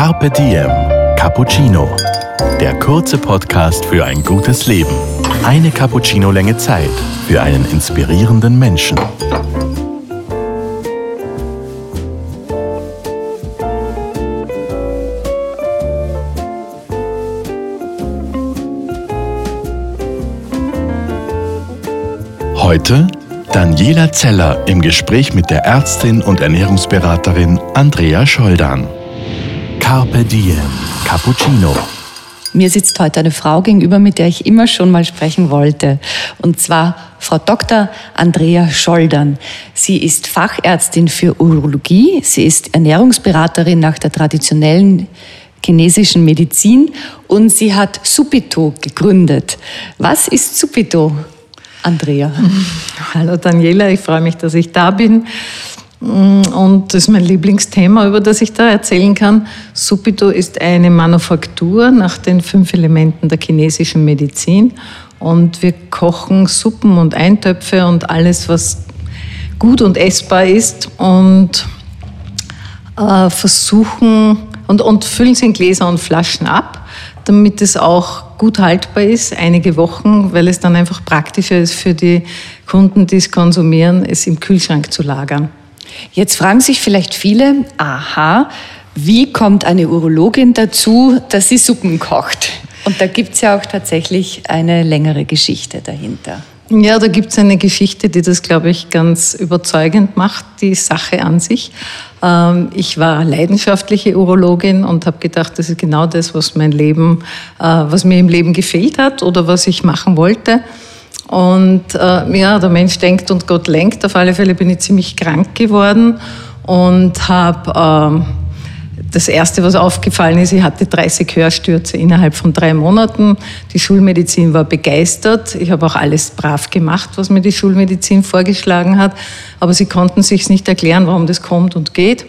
Carpe Diem Cappuccino. Der kurze Podcast für ein gutes Leben. Eine Cappuccino-Länge Zeit für einen inspirierenden Menschen. Heute Daniela Zeller im Gespräch mit der Ärztin und Ernährungsberaterin Andrea Scholdan. Carpe Diem Cappuccino. Mir sitzt heute eine Frau gegenüber, mit der ich immer schon mal sprechen wollte. Und zwar Frau Dr. Andrea Scholdern. Sie ist Fachärztin für Urologie. Sie ist Ernährungsberaterin nach der traditionellen chinesischen Medizin und sie hat Supito gegründet. Was ist Supito? Andrea. Hallo Daniela, ich freue mich, dass ich da bin. Und das ist mein Lieblingsthema, über das ich da erzählen kann. Supito ist eine Manufaktur nach den fünf Elementen der chinesischen Medizin. Und wir kochen Suppen und Eintöpfe und alles, was gut und essbar ist und äh, versuchen und, und füllen sie in Gläser und Flaschen ab, damit es auch gut haltbar ist, einige Wochen, weil es dann einfach praktischer ist für die Kunden, die es konsumieren, es im Kühlschrank zu lagern. Jetzt fragen sich vielleicht viele, aha, wie kommt eine Urologin dazu, dass sie Suppen kocht? Und da gibt es ja auch tatsächlich eine längere Geschichte dahinter. Ja, da gibt es eine Geschichte, die das, glaube ich, ganz überzeugend macht, die Sache an sich. Ähm, ich war leidenschaftliche Urologin und habe gedacht, das ist genau das, was mein Leben, äh, was mir im Leben gefehlt hat oder was ich machen wollte. Und äh, ja, der Mensch denkt und Gott lenkt. Auf alle Fälle bin ich ziemlich krank geworden und habe äh, das Erste, was aufgefallen ist, ich hatte 30 Hörstürze innerhalb von drei Monaten. Die Schulmedizin war begeistert. Ich habe auch alles brav gemacht, was mir die Schulmedizin vorgeschlagen hat. Aber sie konnten sich nicht erklären, warum das kommt und geht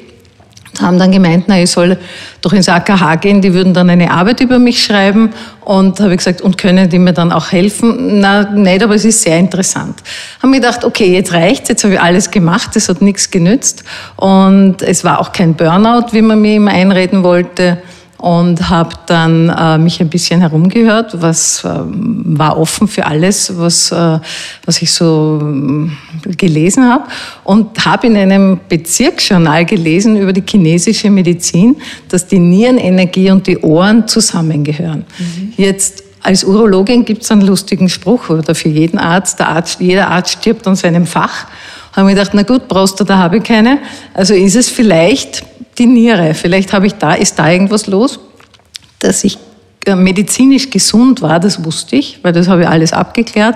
haben dann gemeint, na, ich soll doch ins AKH gehen, die würden dann eine Arbeit über mich schreiben und habe gesagt, und können die mir dann auch helfen? Na, nicht, aber es ist sehr interessant. Haben mir gedacht, okay, jetzt reicht's, jetzt habe ich alles gemacht, es hat nichts genützt und es war auch kein Burnout, wie man mir immer einreden wollte und habe dann äh, mich ein bisschen herumgehört, was äh, war offen für alles, was, äh, was ich so äh, gelesen habe und habe in einem Bezirksjournal gelesen über die chinesische Medizin, dass die Nierenenergie und die Ohren zusammengehören. Mhm. Jetzt als Urologin gibt es einen lustigen Spruch oder für jeden Arzt, der Arzt, jeder Arzt stirbt an seinem Fach. Haben wir gedacht, na gut, Prostata habe ich keine. Also ist es vielleicht die Niere. Vielleicht habe ich da, ist da irgendwas los, dass ich äh, medizinisch gesund war, das wusste ich, weil das habe ich alles abgeklärt.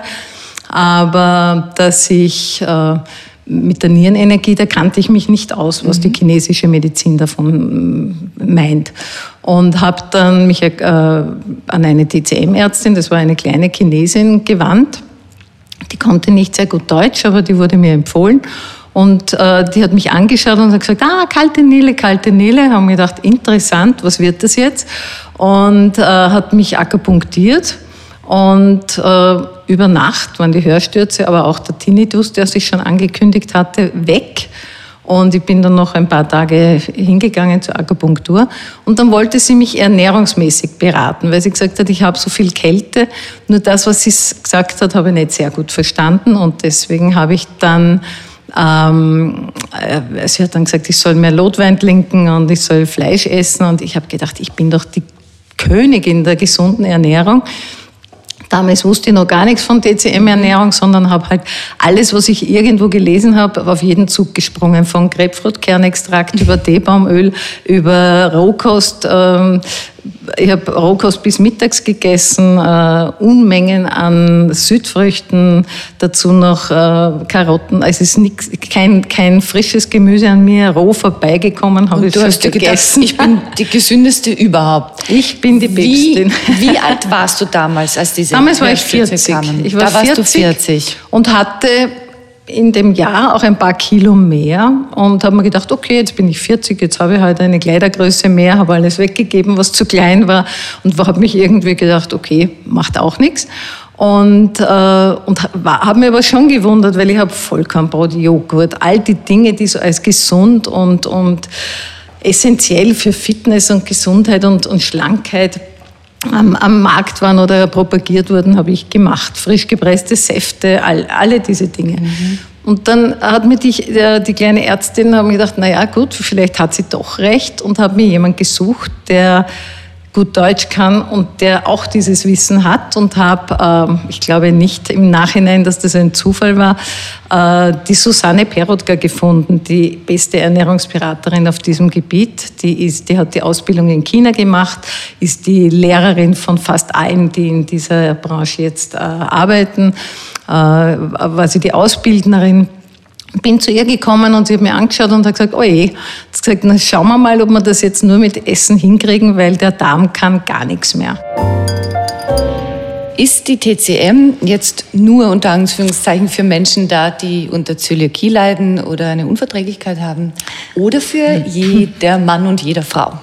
Aber dass ich äh, mit der Nierenenergie, da kannte ich mich nicht aus, was mhm. die chinesische Medizin davon mm, meint. Und habe dann mich äh, an eine TCM-Ärztin, das war eine kleine Chinesin, gewandt. Die konnte nicht sehr gut Deutsch, aber die wurde mir empfohlen. Und äh, die hat mich angeschaut und hat gesagt, ah, kalte Nele, kalte Nele. Haben mir gedacht, interessant, was wird das jetzt? Und äh, hat mich akupunktiert. Und äh, über Nacht waren die Hörstürze, aber auch der Tinnitus, der sich schon angekündigt hatte, weg. Und ich bin dann noch ein paar Tage hingegangen zur Akupunktur. Und dann wollte sie mich ernährungsmäßig beraten, weil sie gesagt hat, ich habe so viel Kälte. Nur das, was sie gesagt hat, habe ich nicht sehr gut verstanden. Und deswegen habe ich dann ähm, äh, sie hat dann gesagt, ich soll mehr Lotwein trinken und ich soll Fleisch essen. Und ich habe gedacht, ich bin doch die Königin der gesunden Ernährung. Damals wusste ich noch gar nichts von DCM-Ernährung, sondern habe halt alles, was ich irgendwo gelesen habe, auf jeden Zug gesprungen. Von Grapefruitkernextrakt über Teebaumöl, über Rohkost, ähm, ich habe Rohkost bis mittags gegessen, äh, Unmengen an Südfrüchten, dazu noch äh, Karotten. Also es ist nix, kein, kein frisches Gemüse an mir roh vorbeigekommen, habe ich du hast gegessen. Gedacht, ich bin die gesündeste überhaupt. Ich bin die Päpstin. Wie, wie alt warst du damals, als diese Damals war ich 40. Kamen? Ich war da warst 40 du 40. Und hatte in dem Jahr auch ein paar Kilo mehr und habe mir gedacht, okay, jetzt bin ich 40, jetzt habe ich halt eine Kleidergröße mehr, habe alles weggegeben, was zu klein war und habe mich irgendwie gedacht, okay, macht auch nichts. Und, äh, und habe mir aber schon gewundert, weil ich habe Vollkornbrot, Joghurt, all die Dinge, die so als gesund und, und essentiell für Fitness und Gesundheit und, und Schlankheit am, am, Markt waren oder propagiert wurden, habe ich gemacht. Frisch gepresste Säfte, all, alle diese Dinge. Mhm. Und dann hat mir die, die kleine Ärztin haben gedacht, na ja, gut, vielleicht hat sie doch recht und habe mir jemand gesucht, der gut Deutsch kann und der auch dieses Wissen hat und habe, äh, ich glaube nicht im Nachhinein, dass das ein Zufall war, äh, die Susanne Perotka gefunden, die beste Ernährungsberaterin auf diesem Gebiet. Die, ist, die hat die Ausbildung in China gemacht, ist die Lehrerin von fast allen, die in dieser Branche jetzt äh, arbeiten, äh, war sie die Ausbildnerin bin zu ihr gekommen und sie hat mir angeschaut und hat gesagt, oh je, hat gesagt, na schauen wir mal, ob wir das jetzt nur mit Essen hinkriegen, weil der Darm kann gar nichts mehr. Ist die TCM jetzt nur unter Anführungszeichen für Menschen da, die unter Zöliakie leiden oder eine Unverträglichkeit haben? Oder für hm. jeder Mann und jede Frau?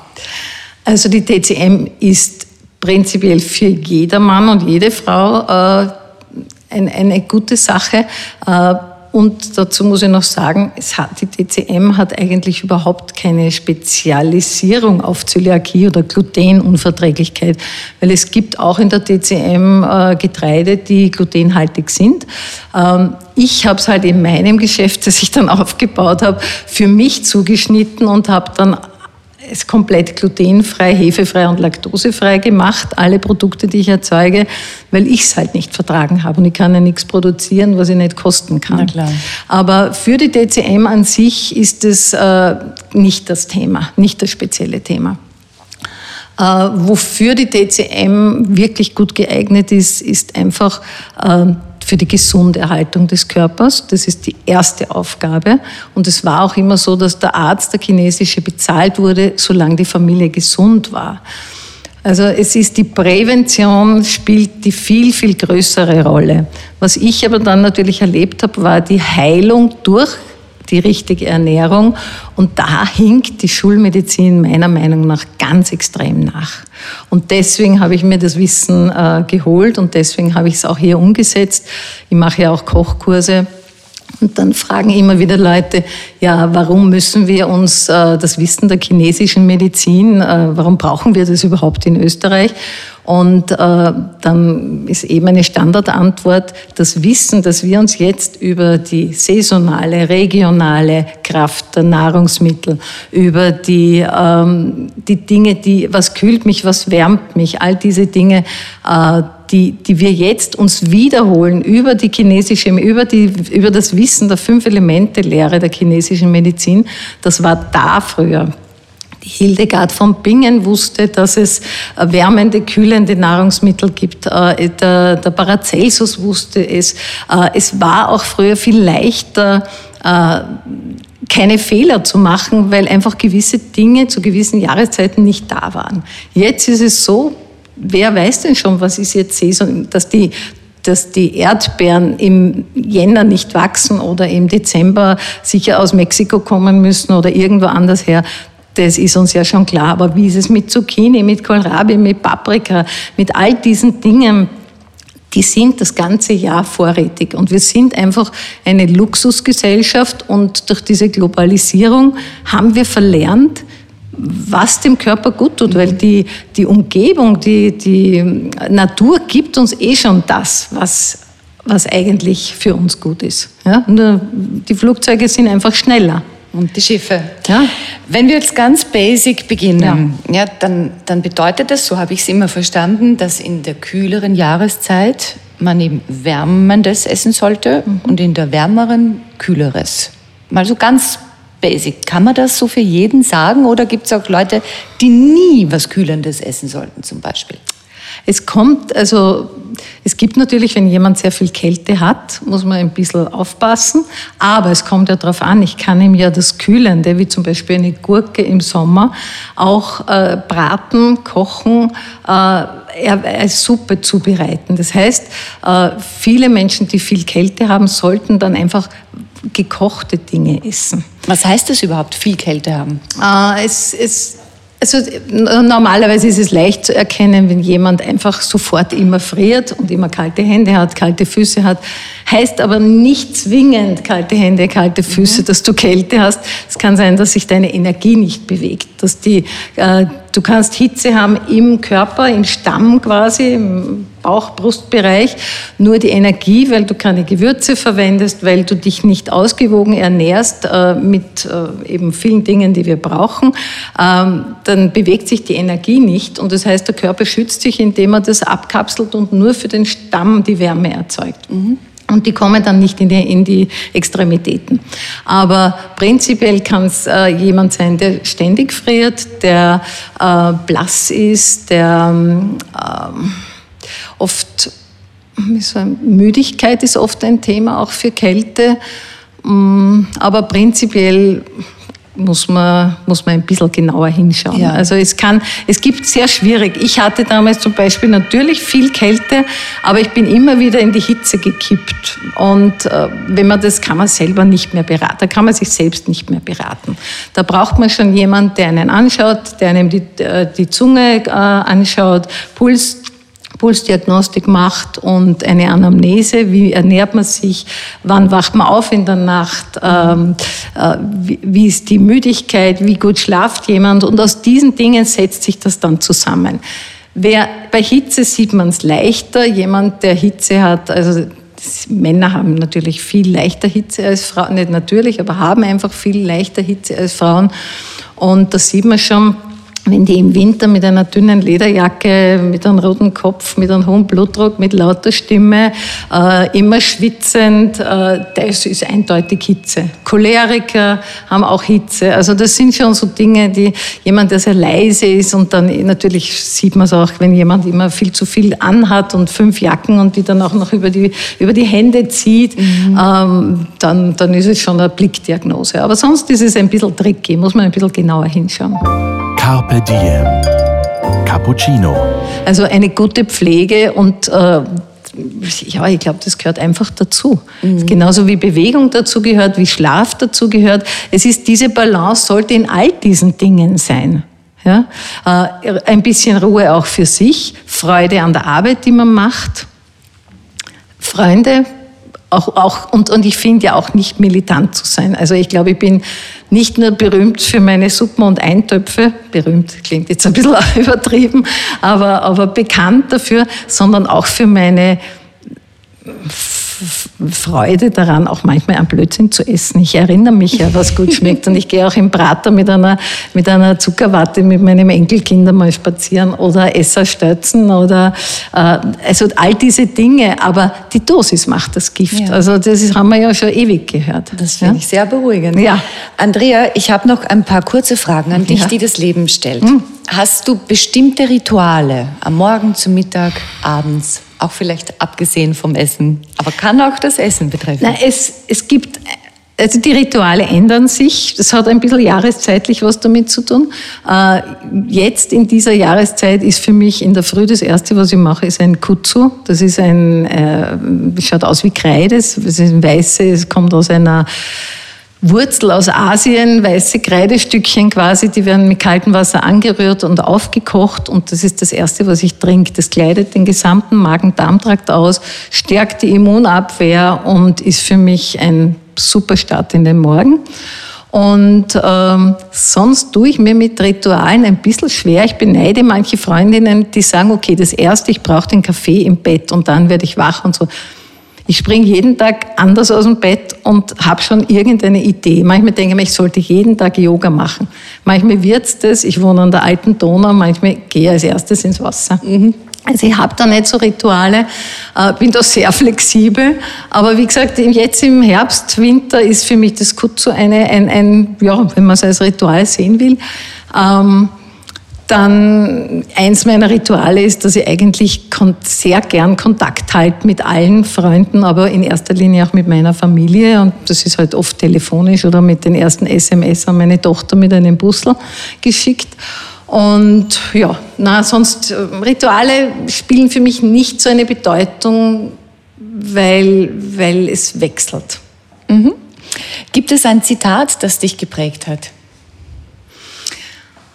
Also die TCM ist prinzipiell für jeder Mann und jede Frau äh, eine, eine gute Sache. Äh, und dazu muss ich noch sagen, hat, die DCM hat eigentlich überhaupt keine Spezialisierung auf Zöliakie oder Glutenunverträglichkeit, weil es gibt auch in der DCM äh, Getreide, die glutenhaltig sind. Ähm, ich habe es halt in meinem Geschäft, das ich dann aufgebaut habe, für mich zugeschnitten und habe dann es komplett glutenfrei, hefefrei und laktosefrei gemacht, alle Produkte, die ich erzeuge, weil ich es halt nicht vertragen habe und ich kann ja nichts produzieren, was ich nicht kosten kann. Aber für die DCM an sich ist es äh, nicht das Thema, nicht das spezielle Thema. Äh, wofür die DCM wirklich gut geeignet ist, ist einfach äh, für die gesunde Erhaltung des Körpers. Das ist die erste Aufgabe. Und es war auch immer so, dass der Arzt, der chinesische, bezahlt wurde, solange die Familie gesund war. Also es ist die Prävention spielt die viel, viel größere Rolle. Was ich aber dann natürlich erlebt habe, war die Heilung durch die richtige Ernährung. Und da hinkt die Schulmedizin meiner Meinung nach ganz extrem nach. Und deswegen habe ich mir das Wissen äh, geholt und deswegen habe ich es auch hier umgesetzt. Ich mache ja auch Kochkurse. Und dann fragen immer wieder Leute, ja, warum müssen wir uns äh, das Wissen der chinesischen Medizin, äh, warum brauchen wir das überhaupt in Österreich? Und äh, dann ist eben eine Standardantwort, das Wissen, dass wir uns jetzt über die saisonale, regionale Kraft der Nahrungsmittel, über die, ähm, die Dinge, die, was kühlt mich, was wärmt mich, all diese Dinge, äh, die, die wir jetzt uns wiederholen über die chinesische, über, die, über das Wissen der fünf Elemente Lehre der chinesischen Medizin, das war da früher. Die Hildegard von Bingen wusste, dass es wärmende, kühlende Nahrungsmittel gibt. Äh, der, der Paracelsus wusste es. Äh, es war auch früher viel leichter, äh, keine Fehler zu machen, weil einfach gewisse Dinge zu gewissen Jahreszeiten nicht da waren. Jetzt ist es so, wer weiß denn schon, was ist jetzt Saison, dass die dass die Erdbeeren im Jänner nicht wachsen oder im Dezember sicher aus Mexiko kommen müssen oder irgendwo anders her. Das ist uns ja schon klar. Aber wie ist es mit Zucchini, mit Kohlrabi, mit Paprika, mit all diesen Dingen? Die sind das ganze Jahr vorrätig. Und wir sind einfach eine Luxusgesellschaft und durch diese Globalisierung haben wir verlernt, was dem Körper gut tut, weil die, die Umgebung, die, die Natur gibt uns eh schon das, was, was eigentlich für uns gut ist. Ja? Nur die Flugzeuge sind einfach schneller. Und die Schiffe. Ja. Wenn wir jetzt ganz basic beginnen, ja. ja dann, dann bedeutet das, so habe ich es immer verstanden, dass in der kühleren Jahreszeit man eben wärmendes essen sollte mhm. und in der wärmeren kühleres. Mal so ganz basic. Kann man das so für jeden sagen oder gibt es auch Leute, die nie was Kühlendes essen sollten zum Beispiel? Es kommt, also es gibt natürlich, wenn jemand sehr viel Kälte hat, muss man ein bisschen aufpassen. Aber es kommt ja darauf an, ich kann ihm ja das Kühlende, wie zum Beispiel eine Gurke im Sommer, auch äh, braten, kochen, äh, als Suppe zubereiten. Das heißt, äh, viele Menschen, die viel Kälte haben, sollten dann einfach gekochte Dinge essen. Was heißt das überhaupt, viel Kälte haben? Äh, es, es Also normalerweise ist es leicht zu erkennen, wenn jemand einfach sofort immer friert und immer kalte Hände hat, kalte Füße hat. Heißt aber nicht zwingend kalte Hände, kalte Füße, mhm. dass du Kälte hast. Es kann sein, dass sich deine Energie nicht bewegt, dass die, äh, du kannst Hitze haben im Körper, im Stamm quasi, im Bauch-Brustbereich, nur die Energie, weil du keine Gewürze verwendest, weil du dich nicht ausgewogen ernährst äh, mit äh, eben vielen Dingen, die wir brauchen, ähm, dann bewegt sich die Energie nicht und das heißt, der Körper schützt sich, indem er das abkapselt und nur für den Stamm die Wärme erzeugt. Mhm. Und die kommen dann nicht in die, in die Extremitäten. Aber prinzipiell kann es äh, jemand sein, der ständig friert, der äh, blass ist, der ähm, oft, Müdigkeit ist oft ein Thema, auch für Kälte. Mm, aber prinzipiell muss man, muss man ein bisschen genauer hinschauen. Ja. Also es kann, es gibt sehr schwierig. Ich hatte damals zum Beispiel natürlich viel Kälte, aber ich bin immer wieder in die Hitze gekippt. Und äh, wenn man das kann man selber nicht mehr beraten, da kann man sich selbst nicht mehr beraten. Da braucht man schon jemand, der einen anschaut, der einem die, äh, die Zunge äh, anschaut, Puls Pulsdiagnostik macht und eine Anamnese, wie ernährt man sich, wann wacht man auf in der Nacht, ähm, äh, wie, wie ist die Müdigkeit, wie gut schlaft jemand? Und aus diesen Dingen setzt sich das dann zusammen. Wer, bei Hitze sieht man es leichter, jemand, der Hitze hat, also Männer haben natürlich viel leichter Hitze als Frauen, nicht natürlich, aber haben einfach viel leichter Hitze als Frauen. Und da sieht man schon, wenn die im Winter mit einer dünnen Lederjacke, mit einem roten Kopf, mit einem hohen Blutdruck, mit lauter Stimme, äh, immer schwitzend, äh, das ist eindeutig Hitze. Choleriker haben auch Hitze. Also das sind schon so Dinge, die jemand, der sehr leise ist und dann natürlich sieht man es auch, wenn jemand immer viel zu viel anhat und fünf Jacken und die dann auch noch über die, über die Hände zieht, mhm. ähm, dann, dann ist es schon eine Blickdiagnose. Aber sonst ist es ein bisschen tricky, muss man ein bisschen genauer hinschauen. Carpe Diem. Cappuccino. Also eine gute Pflege und äh, ja, ich glaube, das gehört einfach dazu. Mhm. Genauso wie Bewegung dazu gehört, wie Schlaf dazu gehört. Es ist diese Balance sollte in all diesen Dingen sein. Ja? Äh, ein bisschen Ruhe auch für sich, Freude an der Arbeit, die man macht, Freunde, auch, auch, und, und ich finde ja auch nicht militant zu sein. Also ich glaube, ich bin nicht nur berühmt für meine Suppen und Eintöpfe, berühmt klingt jetzt ein bisschen übertrieben, aber, aber bekannt dafür, sondern auch für meine Freude daran, auch manchmal einen Blödsinn zu essen. Ich erinnere mich ja, was gut schmeckt. Und ich gehe auch im Prater mit einer, mit einer Zuckerwatte mit meinem Enkelkind einmal spazieren oder Esserstötzen oder äh, also all diese Dinge. Aber die Dosis macht das Gift. Ja. Also das ist, haben wir ja schon ewig gehört. Das finde ja? ich sehr beruhigend. Ja. Andrea, ich habe noch ein paar kurze Fragen an dich, ja. die das Leben stellt. Hm. Hast du bestimmte Rituale am Morgen, zum Mittag, abends? Auch vielleicht abgesehen vom Essen, aber kann auch das Essen betreffen. Na, es, es gibt, also die Rituale ändern sich. Das hat ein bisschen jahreszeitlich was damit zu tun. Äh, jetzt in dieser Jahreszeit ist für mich in der Früh das erste, was ich mache, ist ein Kutsu. Das ist ein, äh, schaut aus wie Kreide. Es ist ein weiße, es kommt aus einer Wurzel aus Asien, weiße Kreidestückchen quasi, die werden mit kaltem Wasser angerührt und aufgekocht und das ist das Erste, was ich trinke. Das kleidet den gesamten Magen-Darm-Trakt aus, stärkt die Immunabwehr und ist für mich ein super Start in den Morgen. Und ähm, sonst tue ich mir mit Ritualen ein bisschen schwer. Ich beneide manche Freundinnen, die sagen, okay, das Erste, ich brauche den Kaffee im Bett und dann werde ich wach und so. Ich springe jeden Tag anders aus dem Bett und habe schon irgendeine Idee. Manchmal denke ich, ich sollte jeden Tag Yoga machen. Manchmal wird's das. Ich wohne an der alten Donau. Manchmal gehe ich als erstes ins Wasser. Mhm. Also ich habe da nicht so Rituale, äh, bin da sehr flexibel. Aber wie gesagt, jetzt im Herbst, Winter ist für mich das Kutsu eine, ein, ein ja, wenn man es als Ritual sehen will. Ähm, dann eins meiner Rituale ist, dass ich eigentlich sehr gern Kontakt halte mit allen Freunden, aber in erster Linie auch mit meiner Familie. Und das ist halt oft telefonisch oder mit den ersten SMS an meine Tochter mit einem Bussel geschickt. Und ja, na, sonst äh, Rituale spielen für mich nicht so eine Bedeutung, weil, weil es wechselt. Mhm. Gibt es ein Zitat, das dich geprägt hat?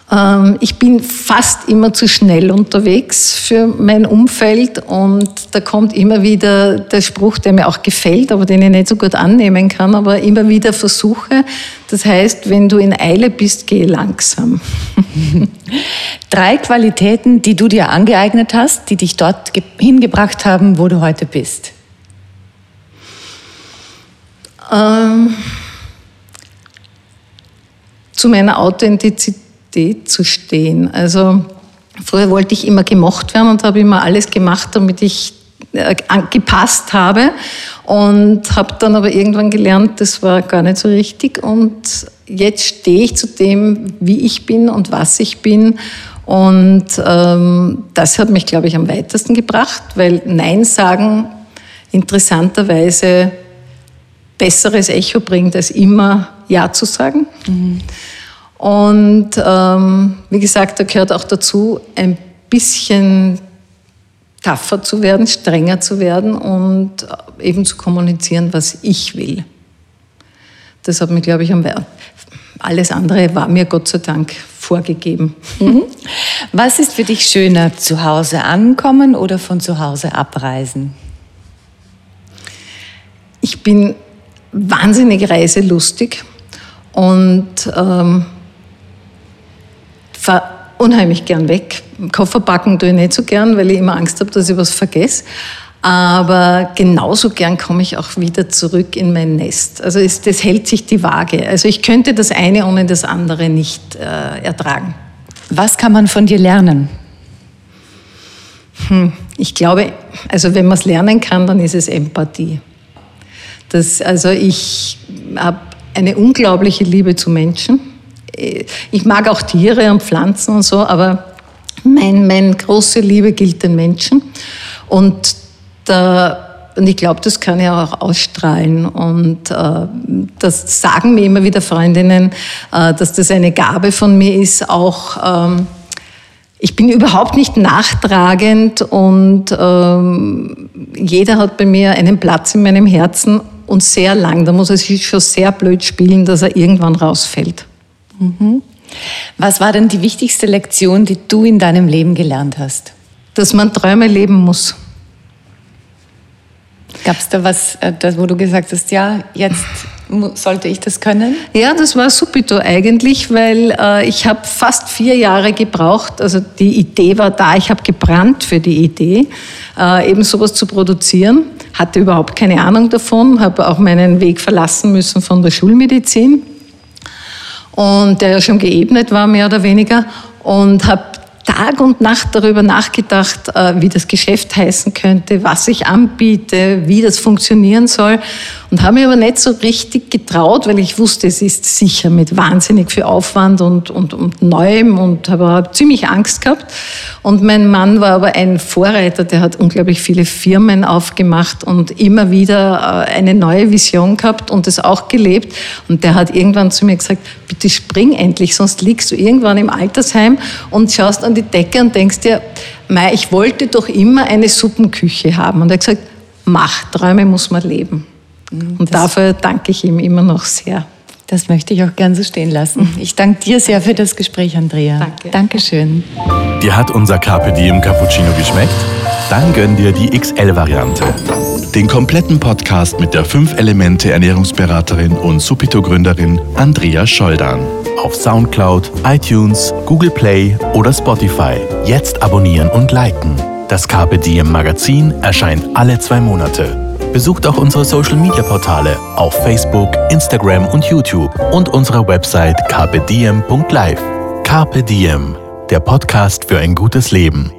Ähm, ich bin fast immer zu schnell unterwegs für mein Umfeld und da kommt immer wieder der Spruch, der mir auch gefällt, aber den ich nicht so gut annehmen kann, aber immer wieder versuche. Das heißt, wenn du in Eile bist, geh langsam. Drei Qualitäten, die du dir angeeignet hast, die dich dort hingebracht haben, wo du heute bist. Ähm, zu meiner Authentizität Identität zu stehen. Also früher wollte ich immer gemocht werden und habe immer alles gemacht, damit ich äh, gepasst habe und habe dann aber irgendwann gelernt, das war gar nicht so richtig und jetzt stehe ich zu dem, wie ich bin und was ich bin und ähm, das hat mich, glaube ich, am weitesten gebracht, weil Nein sagen interessanterweise besseres Echo bringt, als immer Ja zu sagen. Mhm. Und ähm, wie gesagt, da gehört auch dazu, ein bisschen tougher zu werden, strenger zu werden und eben zu kommunizieren, was ich will. Das hat mir, glaube ich, am alles andere war mir Gott sei Dank vorgegeben. Mhm. Was ist für dich schöner, zu Hause ankommen oder von zu Hause abreisen? Ich bin wahnsinnig reiselustig und ähm, fahre unheimlich gern weg. Koffer packen tue ich nicht so gern, weil ich immer Angst habe, dass ich was vergesse. Aber genauso gern komme ich auch wieder zurück in mein Nest. Also es, das hält sich die Waage. Also ich könnte das eine ohne das andere nicht äh, ertragen. Was kann man von dir lernen? Hm, ich glaube, also wenn man es lernen kann, dann ist es Empathie. Das, also ich habe eine unglaubliche Liebe zu Menschen ich mag auch Tiere und Pflanzen und so, aber mein, meine große Liebe gilt den Menschen. Und, da, und ich glaube, das kann ich auch ausstrahlen. Und äh, das sagen mir immer wieder Freundinnen, äh, dass das eine Gabe von mir ist, auch. Ähm, ich bin überhaupt nicht nachtragend und ähm, jeder hat bei mir einen Platz in meinem Herzen und sehr lang. Da muss er sich schon sehr blöd spielen, dass er irgendwann rausfällt. Mhm. Was war denn die wichtigste Lektion, die du in deinem Leben gelernt hast? Dass man Träume leben muss. Gab es da was, äh, wo du gesagt hast, ja, jetzt sollte ich das können? Ja, das war subito eigentlich, weil äh, ich habe fast vier Jahre gebraucht. Also die Idee war da, ich habe gebrannt für die Idee, äh, eben sowas zu produzieren. Hatte überhaupt keine Ahnung davon, habe auch meinen Weg verlassen müssen von der Schulmedizin und der ja schon geebnet war, mehr oder weniger. Und habe Tag und Nacht darüber nachgedacht, äh, wie das Geschäft heißen könnte, was ich anbiete, wie das funktionieren soll und habe mir aber nicht so richtig getraut, weil ich wusste, es ist sicher mit wahnsinnig viel Aufwand und, und, und Neuem und habe ziemlich Angst gehabt. Und mein Mann war aber ein Vorreiter, der hat unglaublich viele Firmen aufgemacht und immer wieder äh, eine neue Vision gehabt und das auch gelebt. Und der hat irgendwann zu mir gesagt, bitte spring endlich, sonst liegst du irgendwann im Altersheim und schaust an die Decke und denkst dir, Mei, ich wollte doch immer eine Suppenküche haben. Und er hat gesagt, mach, Träume muss man leben. Und das, dafür danke ich ihm immer noch sehr. Das möchte ich auch gern so stehen lassen. Ich danke dir sehr für das Gespräch, Andrea. Danke. Dankeschön. Dir hat unser Carpe Diem Cappuccino geschmeckt? Dann gönn dir die XL-Variante. Den kompletten Podcast mit der 5-Elemente-Ernährungsberaterin und Supito-Gründerin Andrea Scholdan. Auf Soundcloud, iTunes, Google Play oder Spotify. Jetzt abonnieren und liken. Das Carpe Diem Magazin erscheint alle zwei Monate. Besucht auch unsere Social Media Portale auf Facebook, Instagram und YouTube und unsere Website carpediem.live. Carpe Diem, der Podcast für ein gutes Leben.